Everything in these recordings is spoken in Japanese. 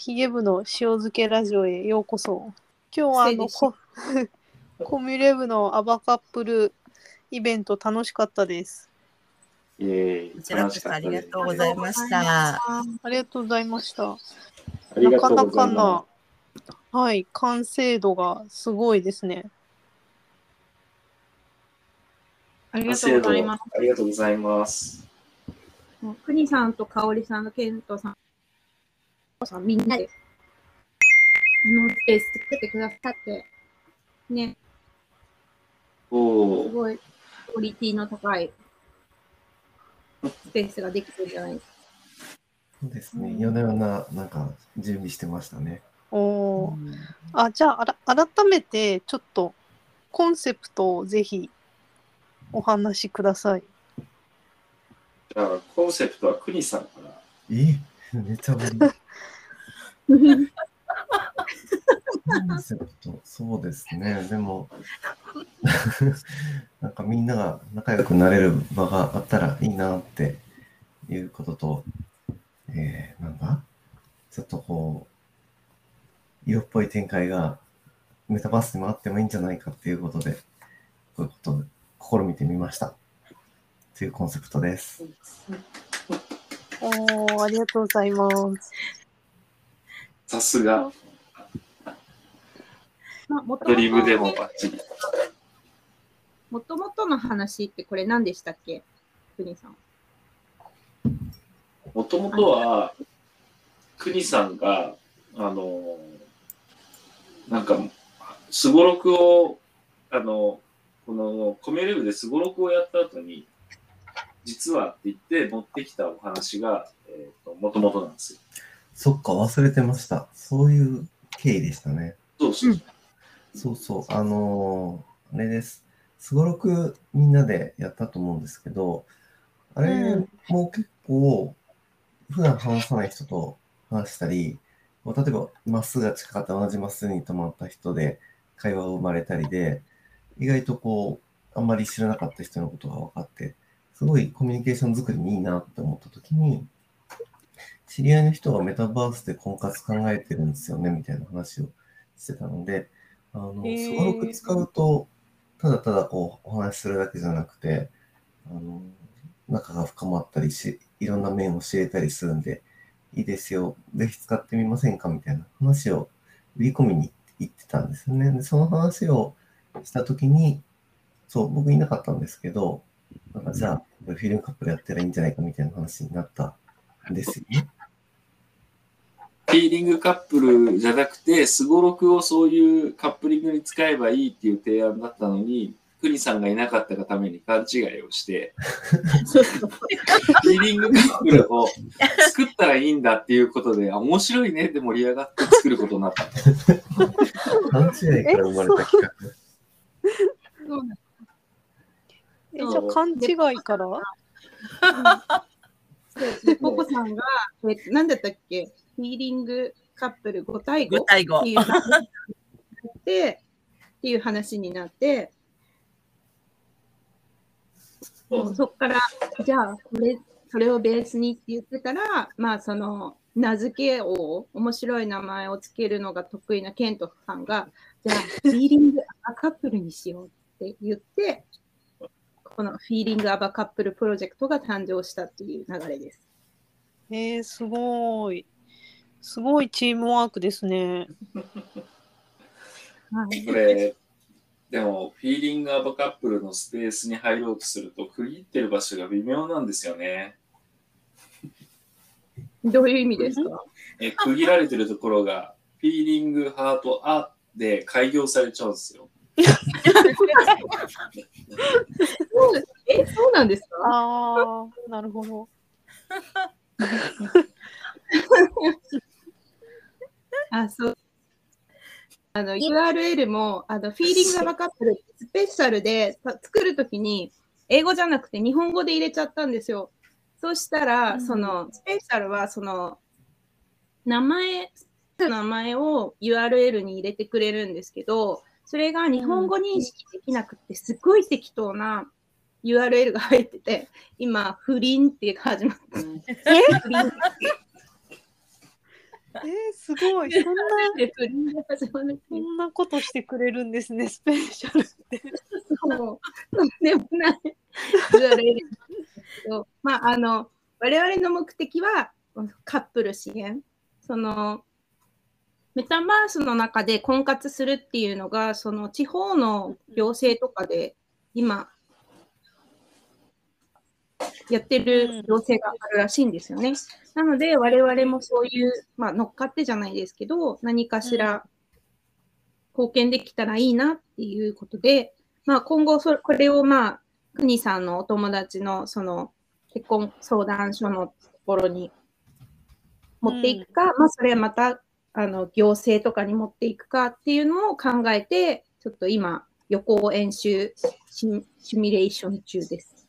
ヒゲ部の塩漬けラジオへようこそ。今日はあのコ コミュレ部のアバカップルイベント楽しかったです。イエーイこちらこそありがとうございました。ありがとうございました。ありがとうなかなかな、はい、完成度がすごいですね。ありす。がとうございます。ありがとうございます。もう国さんと香織さんとケントさん、さんみんなで、あのスペース作ってくださって、ね、おお、すごいクオリティの高いスペースができてるんじゃないですか。そうですね。夜な夜な、なんか、準備してましたね。おーあじゃああら改めてちょっとコンセプトをぜひお話しください。じゃあコンセプトは国さんから。え？めちゃぶり。コンセプト、そうですね。でも、なんかみんなが仲良くなれる場があったらいいなっていうことと、えー、なんだちょっとこう、色っぽい展開がメタバースにもあってもいいんじゃないかっていうことで、こういうことを試みてみました。というコンセプトです。おーありがとうございます。さすが、ドともリブでもとバッチリ。もともとの話ってこれ何でしたっけ？国さん。もともとは、国さんが、あの、なんか、すごろくを、あの、このコメレブですごろくをやった後に、実はって言って持ってきたお話が、えっ、と、もともとなんですよ。そっか、忘れてました。そういう経緯でしたね。そうそう。そうそう、あのーあれです。すごろくみんなでやったと思うんですけど、あれうんも結構、普段話さない人と話したり、例えば、マスが近かった同じマスに止まった人で会話が生まれたりで、意外とこう、あんまり知らなかった人のことが分かって、すごいコミュニケーション作りにいいなって思ったときに、知り合いの人がメタバースで婚活考えてるんですよね、みたいな話をしてたので、あの、へーすごろく使うと、ただただこう、お話しするだけじゃなくて、あの、仲が深まったりし、いろんな面を知れたりするんで、いいですよ、ぜひ使ってみませんかみたいな話を売り込みに行ってたんですよね。で、その話をしたときに、そう、僕いなかったんですけど、なんかじゃあ、フィルムカップルやったらいいんじゃないかみたいな話になったんですよね。フィーリングカップルじゃなくて、すごろくをそういうカップリングに使えばいいっていう提案だったのに、国さんがいなかったがために勘違いをして、そうそうフィーリングカップルを作ったらいいんだっていうことで、あ面白いねって盛り上がって作ることになった。勘違いから生まれた企画。えじゃあ勘違いから？ですで、ココさんが、えなんだったっけ？フィーリングカップル5対5 5対5っていう話になって、っていう話になって、そうそこから、じゃあ、これ、それをベースにって言ってたら、まあ、その、名付けを、面白い名前をつけるのが得意なケントさんが、じゃあ、フィーリングアバカップルにしようって言って、このフィーリングアバカップルプロジェクトが誕生したっていう流れです。えー、すごい。すごいチームワークですね。はいこれ、でも、フィーリングアバカップルのスペースに入ろうとすると、区切ってる場所が微妙なんですよね。どういう意味ですか？え区切られてるところが、フィーリング、ハート、アで開業されちゃうんですよ。え、そうなんですか？ああ、なるほど。あ、そう。あの、URL も、あの、フィーリングアバカップル、スペシャルでさ作るときに、英語じゃなくて日本語で入れちゃったんですよ。そしたら、うん。その、スペシャルは、その、名前、名前を URL に入れてくれるんですけど、それが日本語認識できなくて、すごい適当な URL が入ってて、今、不倫って始まって、不倫えー、すごい。そんな、そんなことしてくれるんですね、スペシャルって。そう、とんでもない。まあ、あの、我々の目的はカップル支援。その、メタバースの中で婚活するっていうのが、その地方の行政とかで今、やってる行政があるらしいんですよね。なので、我々もそういう、まあ、乗っかってじゃないですけど、何かしら貢献できたらいいなっていうことで、まあ、今後それ、これをまあ、国さんのお友達のその結婚相談所のところに持っていくか、まあ、それはまたあの行政とかに持っていくかっていうのを考えて、ちょっと今、予行演習シミュレーション中です。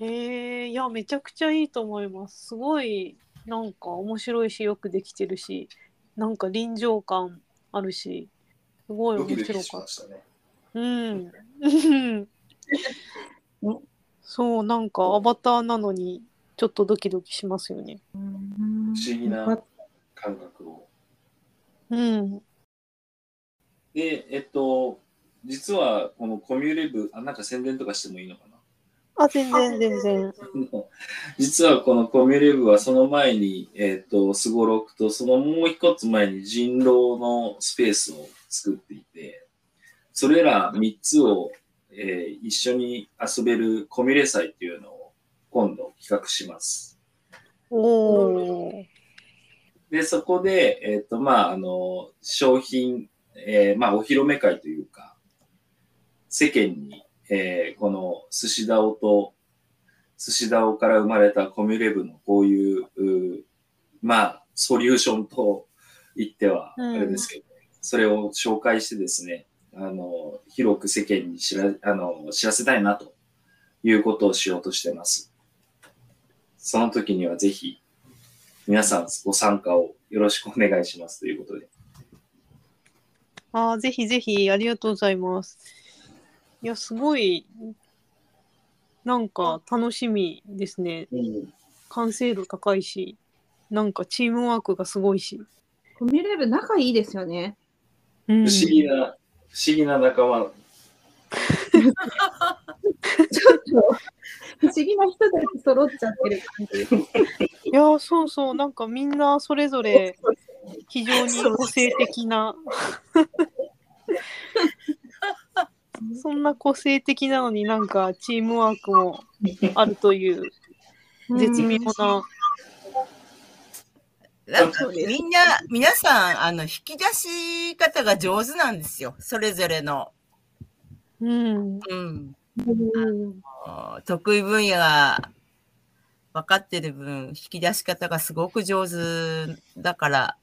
へえ、いや、めちゃくちゃいいと思います。すごい、なんか面白いし、よくできてるし、なんか臨場感あるし、すごい面白かったね。た。うん。う んそう、なんかアバターなのに、ちょっとドキドキしますよね。不不思議な感覚を。うん。で、えっと、実はこのコミュレブ、あ、なんか宣伝とかしてもいいのかな？あ、全然、全然。実はこのコミュレブはその前に、えっ、と、スゴロクとそのもう一つ前に人狼のスペースを作っていて、それら3つを、えー一緒に遊べるコミュレ祭っていうのを今度企画します。おー。で、そこで、えっ、と、まあ、あの、商品、えーまあ、お披露目会というか、世間に、えーこの寿司ダオと、寿司ダオから生まれたコミュレブのこういう、うーまあ、ソリューションと言っては、あうんれですけど、それを紹介してですね、あの、広く世間に知ら、あの、知らせたいなということをしようとしてます。その時にはぜひ、皆さんご参加をよろしくお願いしますということで。あーぜひぜひ、ありがとうございます。いや、すごい、なんか楽しみですね。完成度高いし、なんかチームワークがすごいし。コミュレブ仲いいですよね。うん不思議な、不思議な仲間。ちょっと不思議な人たち揃っちゃってる感じ。いやーそうそうなんかみんなそれぞれ非常に個性的なそんな個性的なのになんかチームワークもあるという絶妙な、なんかみんな、皆さん、あの、引き出し方が上手なんですよ。それぞれの。うん、うん。うん得意分野が分かってる分、引き出し方がすごく上手だから、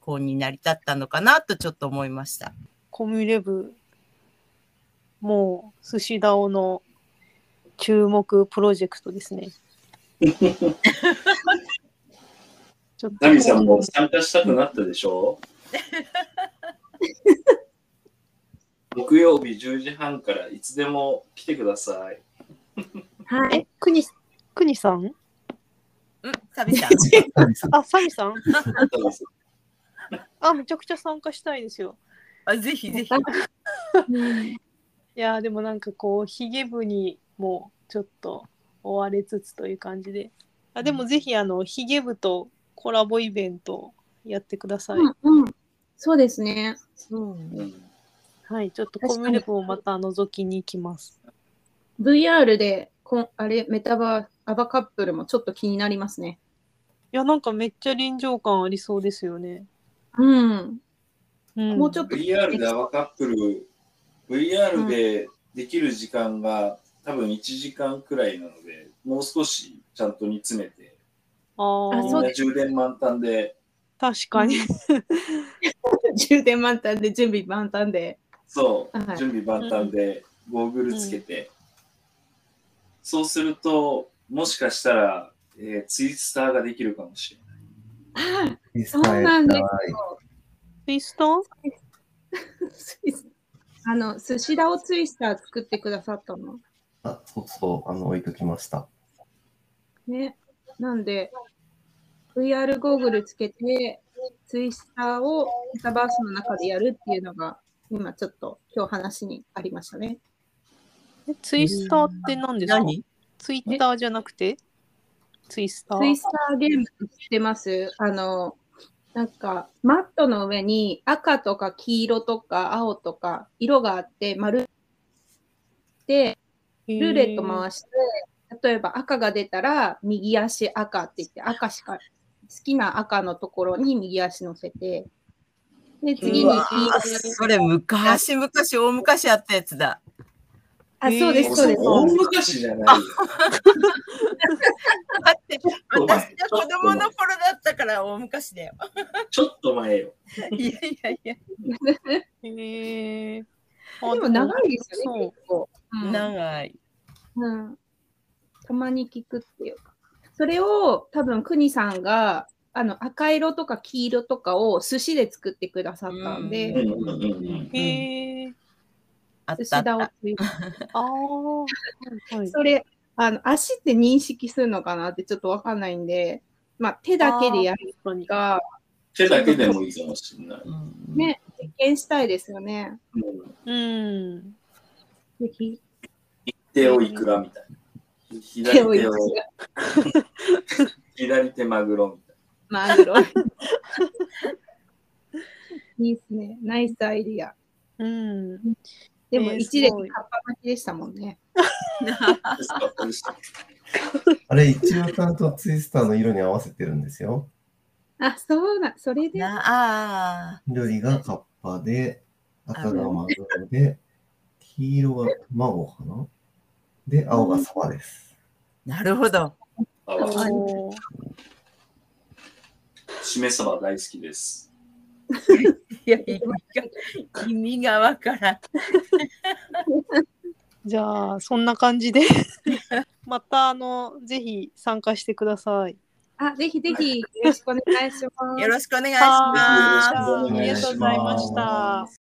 こうに成り立ったのかなとちょっと思いました。コミュレブもう寿司ダオの注目プロジェクトですね。ちょっとナミさんも参加したくなったでしょ？木曜日10時半からいつでも来てください。はい。え、くに、くにさん？うん、サビさん。何さん？あ、サミさんあ、めちゃくちゃ参加したいですよ。あぜひぜひ。うんいやーでもなんかこうヒゲ部にもちょっと追われつつという感じで。あでもぜひあのヒゲ部とコラボイベントやってください、うんうん。そうですね。うんうんはいちょっとコミュレ部をまた覗きに行きます。VR でこんあれメタバーアバカップルもちょっと気になりますね。いやなんかめっちゃ臨場感ありそうですよね、うん。うん、もうちょっと。VR でアワカップル、VR でできる時間が多分1時間くらいなので、もう少しちゃんと煮詰めて、あー。みんあそうでな充電満タンで、確かに、充電満タンで準備満タンで。そう、はい。準備万端でゴーグルつけて、そうすると、もしかしたら、えーツイスターができるかもしれない。あインスそうなんですりツイスト？あの、寿司ダオツイスター作ってくださったの？あ、そうそう、あの、置いときました。ね。なんで、VR ゴーグルつけて、ツイスターをメタバースの中でやるっていうのが、今ちょっと今日話にありましたね。えツイスターって何ですか？何？ツイッターじゃなくて？ツイスター？ツイスターゲームって知ってますあの、なんか、マットの上に赤とか黄色とか青とか色があって、丸で、ルーレット回して、例えば赤が出たら右足赤って言って、赤しか、好きな赤のところに右足乗せて、で、次に黄色それ昔々大昔あったやつだ。あ、そうです、そうです。大昔じゃない って私が子供の頃だったから大昔だよ。ちょっと前よ。いやいやいや。へえでも長いですよね、結構。うん長い。うん、たまに聞くっていうか。それを多分、くにさんがあの赤色とか黄色とかを寿司で作ってくださったんで。へえ寿あったあった。司だをついて ああはいはいそれあの、足って認識するのかなってちょっとわかんないんで、まあ、手だけでやる確か手だけでもいいかもしれない。うんね、実験したいですよね。うんうんぜひ、手をいくらみたいな。左手を手を、左手マグロみたいマグロ。いいですね。ナイスアイディア。うんでも、えー一列すごいカッパ巻きでしたもんね。あれ、一応ちゃんとツイスターの色に合わせてるんですよ。あ、そうな、それで。なあ緑がカッパで、赤がマグロで、黄色が卵かなで、青がサバです。ーなるほど。しめ鯖大好きです。いや意味が意味がわからん。じゃあそんな感じで またあのぜひ参加してください。あ、ぜひぜひよろしくお願いします。よろしくお願いしはます。いありがとうございました。